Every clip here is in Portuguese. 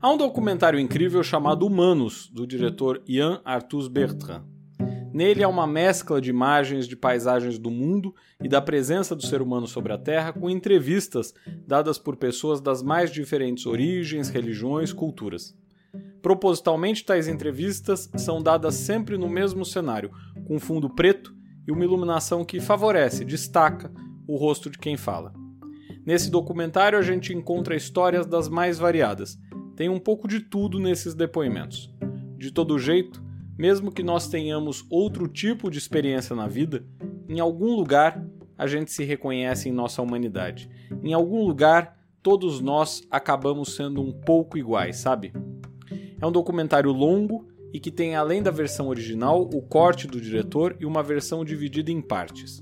Há um documentário incrível chamado Humanos, do diretor Ian Arthus Bertrand. Nele há uma mescla de imagens de paisagens do mundo e da presença do ser humano sobre a Terra, com entrevistas dadas por pessoas das mais diferentes origens, religiões, culturas. Propositalmente, tais entrevistas são dadas sempre no mesmo cenário, com fundo preto e uma iluminação que favorece, destaca o rosto de quem fala. Nesse documentário a gente encontra histórias das mais variadas, tem um pouco de tudo nesses depoimentos. De todo jeito, mesmo que nós tenhamos outro tipo de experiência na vida, em algum lugar a gente se reconhece em nossa humanidade. Em algum lugar, todos nós acabamos sendo um pouco iguais, sabe? É um documentário longo e que tem, além da versão original, o corte do diretor e uma versão dividida em partes.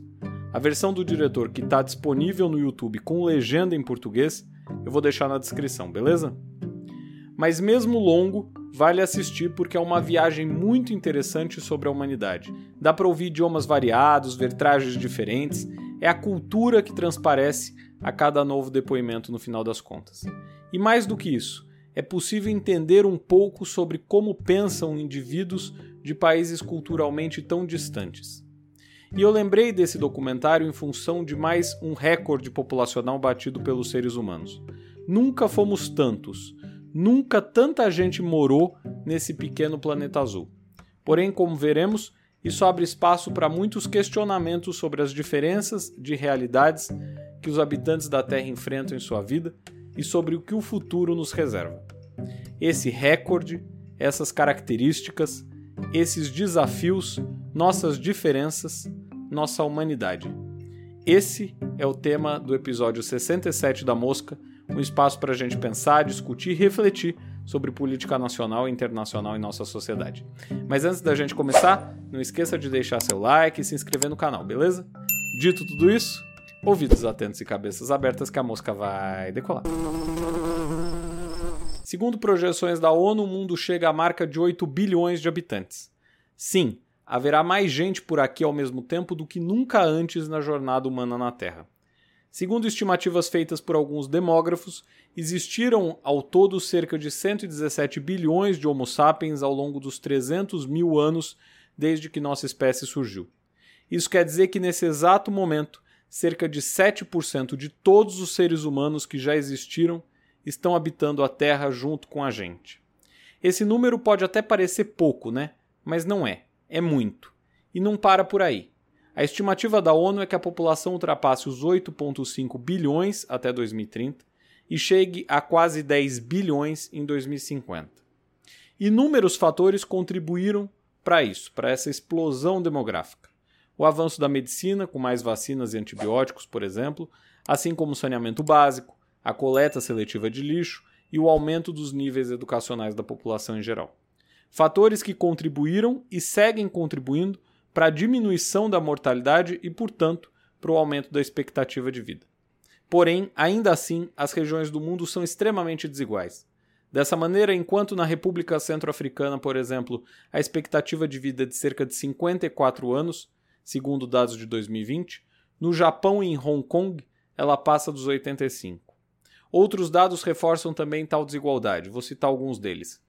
A versão do diretor, que está disponível no YouTube com legenda em português, eu vou deixar na descrição, beleza? Mas mesmo longo, vale assistir porque é uma viagem muito interessante sobre a humanidade. Dá para ouvir idiomas variados, ver trajes diferentes, é a cultura que transparece a cada novo depoimento no final das contas. E mais do que isso, é possível entender um pouco sobre como pensam indivíduos de países culturalmente tão distantes. E eu lembrei desse documentário em função de mais um recorde populacional batido pelos seres humanos. Nunca fomos tantos, Nunca tanta gente morou nesse pequeno planeta azul. Porém, como veremos, isso abre espaço para muitos questionamentos sobre as diferenças de realidades que os habitantes da Terra enfrentam em sua vida e sobre o que o futuro nos reserva. Esse recorde, essas características, esses desafios, nossas diferenças, nossa humanidade. Esse é o tema do episódio 67 da Mosca um espaço para a gente pensar, discutir e refletir sobre política nacional e internacional em nossa sociedade. Mas antes da gente começar, não esqueça de deixar seu like e se inscrever no canal, beleza? Dito tudo isso, ouvidos atentos e cabeças abertas que a mosca vai decolar. Segundo projeções da ONU, o mundo chega à marca de 8 bilhões de habitantes. Sim, haverá mais gente por aqui ao mesmo tempo do que nunca antes na jornada humana na Terra. Segundo estimativas feitas por alguns demógrafos, existiram ao todo cerca de 117 bilhões de Homo sapiens ao longo dos 300 mil anos desde que nossa espécie surgiu. Isso quer dizer que nesse exato momento, cerca de 7% de todos os seres humanos que já existiram estão habitando a Terra junto com a gente. Esse número pode até parecer pouco, né? Mas não é. É muito. E não para por aí. A estimativa da ONU é que a população ultrapasse os 8,5 bilhões até 2030 e chegue a quase 10 bilhões em 2050. Inúmeros fatores contribuíram para isso, para essa explosão demográfica. O avanço da medicina, com mais vacinas e antibióticos, por exemplo, assim como o saneamento básico, a coleta seletiva de lixo e o aumento dos níveis educacionais da população em geral. Fatores que contribuíram e seguem contribuindo para a diminuição da mortalidade e, portanto, para o aumento da expectativa de vida. Porém, ainda assim, as regiões do mundo são extremamente desiguais. Dessa maneira, enquanto na República Centro-Africana, por exemplo, a expectativa de vida é de cerca de 54 anos, segundo dados de 2020, no Japão e em Hong Kong ela passa dos 85. Outros dados reforçam também tal desigualdade, vou citar alguns deles.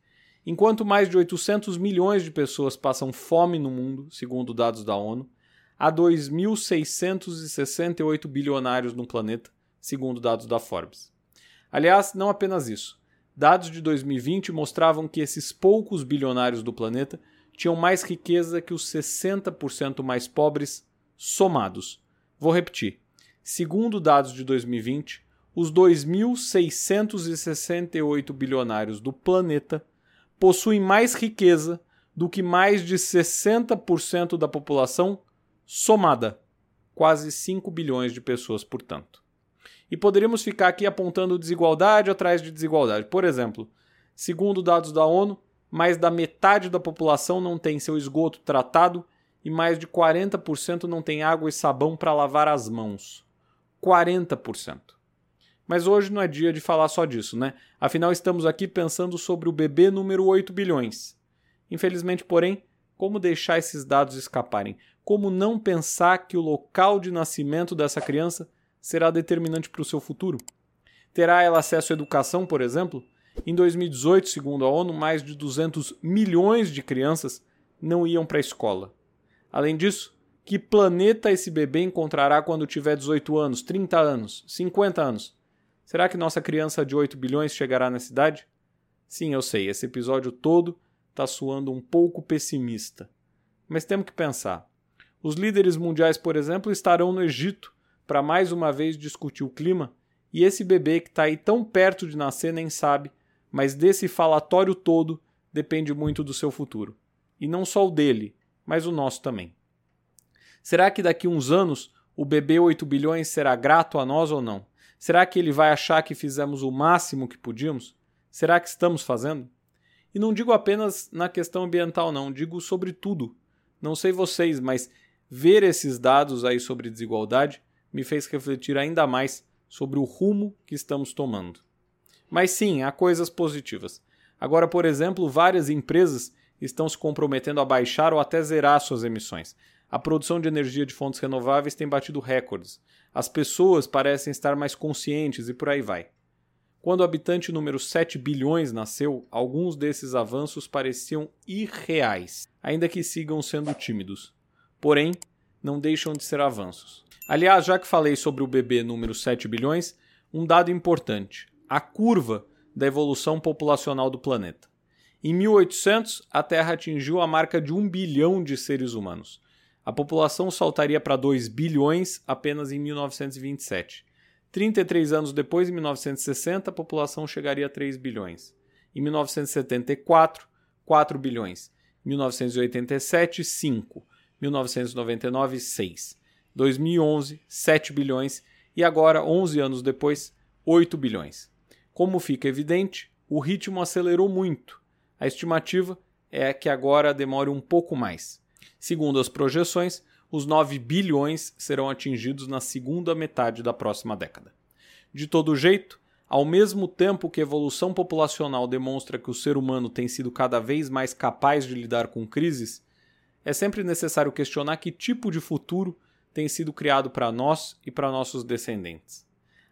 Enquanto mais de 800 milhões de pessoas passam fome no mundo, segundo dados da ONU, há 2.668 bilionários no planeta, segundo dados da Forbes. Aliás, não apenas isso. Dados de 2020 mostravam que esses poucos bilionários do planeta tinham mais riqueza que os 60% mais pobres somados. Vou repetir. Segundo dados de 2020, os 2.668 bilionários do planeta possuem mais riqueza do que mais de 60% da população somada, quase 5 bilhões de pessoas, portanto. E poderíamos ficar aqui apontando desigualdade atrás de desigualdade. Por exemplo, segundo dados da ONU, mais da metade da população não tem seu esgoto tratado e mais de 40% não tem água e sabão para lavar as mãos. 40%. Mas hoje não é dia de falar só disso, né? Afinal, estamos aqui pensando sobre o bebê número 8 bilhões. Infelizmente, porém, como deixar esses dados escaparem? Como não pensar que o local de nascimento dessa criança será determinante para o seu futuro? Terá ela acesso à educação, por exemplo? Em 2018, segundo a ONU, mais de 200 milhões de crianças não iam para a escola. Além disso, que planeta esse bebê encontrará quando tiver 18 anos, 30 anos, 50 anos? Será que nossa criança de 8 bilhões chegará na cidade? Sim, eu sei, esse episódio todo está soando um pouco pessimista. Mas temos que pensar. Os líderes mundiais, por exemplo, estarão no Egito para mais uma vez discutir o clima, e esse bebê que está aí tão perto de nascer nem sabe, mas desse falatório todo depende muito do seu futuro. E não só o dele, mas o nosso também. Será que daqui uns anos o bebê 8 bilhões será grato a nós ou não? Será que ele vai achar que fizemos o máximo que podíamos? Será que estamos fazendo? E não digo apenas na questão ambiental, não, digo sobre tudo. Não sei vocês, mas ver esses dados aí sobre desigualdade me fez refletir ainda mais sobre o rumo que estamos tomando. Mas sim, há coisas positivas. Agora, por exemplo, várias empresas estão se comprometendo a baixar ou até zerar suas emissões. A produção de energia de fontes renováveis tem batido recordes. As pessoas parecem estar mais conscientes e por aí vai. Quando o habitante número 7 bilhões nasceu, alguns desses avanços pareciam irreais, ainda que sigam sendo tímidos. Porém, não deixam de ser avanços. Aliás, já que falei sobre o bebê número 7 bilhões, um dado importante: a curva da evolução populacional do planeta. Em 1800, a Terra atingiu a marca de 1 bilhão de seres humanos. A população saltaria para 2 bilhões apenas em 1927. 33 anos depois, em 1960, a população chegaria a 3 bilhões. Em 1974, 4 bilhões. Em 1987, 5. 1999, 6. 2011, 7 bilhões. E agora, 11 anos depois, 8 bilhões. Como fica evidente, o ritmo acelerou muito. A estimativa é que agora demore um pouco mais. Segundo as projeções, os 9 bilhões serão atingidos na segunda metade da próxima década. De todo jeito, ao mesmo tempo que a evolução populacional demonstra que o ser humano tem sido cada vez mais capaz de lidar com crises, é sempre necessário questionar que tipo de futuro tem sido criado para nós e para nossos descendentes.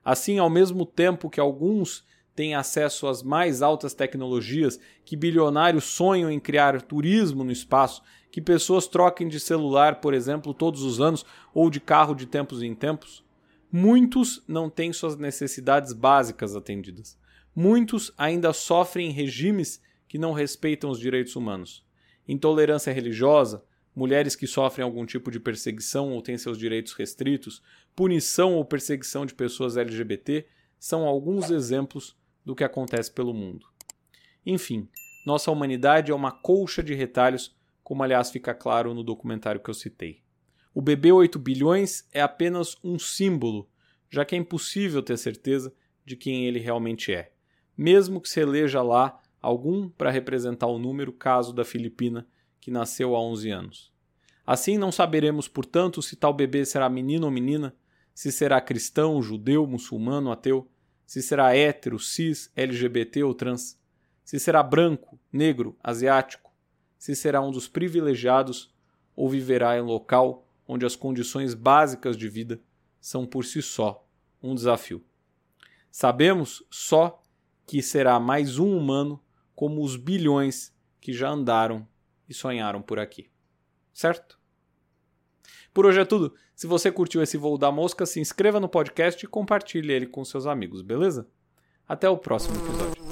Assim, ao mesmo tempo que alguns têm acesso às mais altas tecnologias, que bilionários sonham em criar turismo no espaço que pessoas troquem de celular, por exemplo, todos os anos ou de carro de tempos em tempos, muitos não têm suas necessidades básicas atendidas. Muitos ainda sofrem regimes que não respeitam os direitos humanos. Intolerância religiosa, mulheres que sofrem algum tipo de perseguição ou têm seus direitos restritos, punição ou perseguição de pessoas LGBT são alguns exemplos do que acontece pelo mundo. Enfim, nossa humanidade é uma colcha de retalhos como aliás fica claro no documentário que eu citei. O bebê 8 bilhões é apenas um símbolo, já que é impossível ter certeza de quem ele realmente é, mesmo que se eleja lá algum para representar o número caso da Filipina, que nasceu há 11 anos. Assim não saberemos, portanto, se tal bebê será menino ou menina, se será cristão, judeu, muçulmano, ateu, se será hétero, cis, LGBT ou trans, se será branco, negro, asiático, se será um dos privilegiados ou viverá em local onde as condições básicas de vida são por si só um desafio. Sabemos só que será mais um humano como os bilhões que já andaram e sonharam por aqui. Certo? Por hoje é tudo. Se você curtiu esse voo da mosca, se inscreva no podcast e compartilhe ele com seus amigos, beleza? Até o próximo episódio.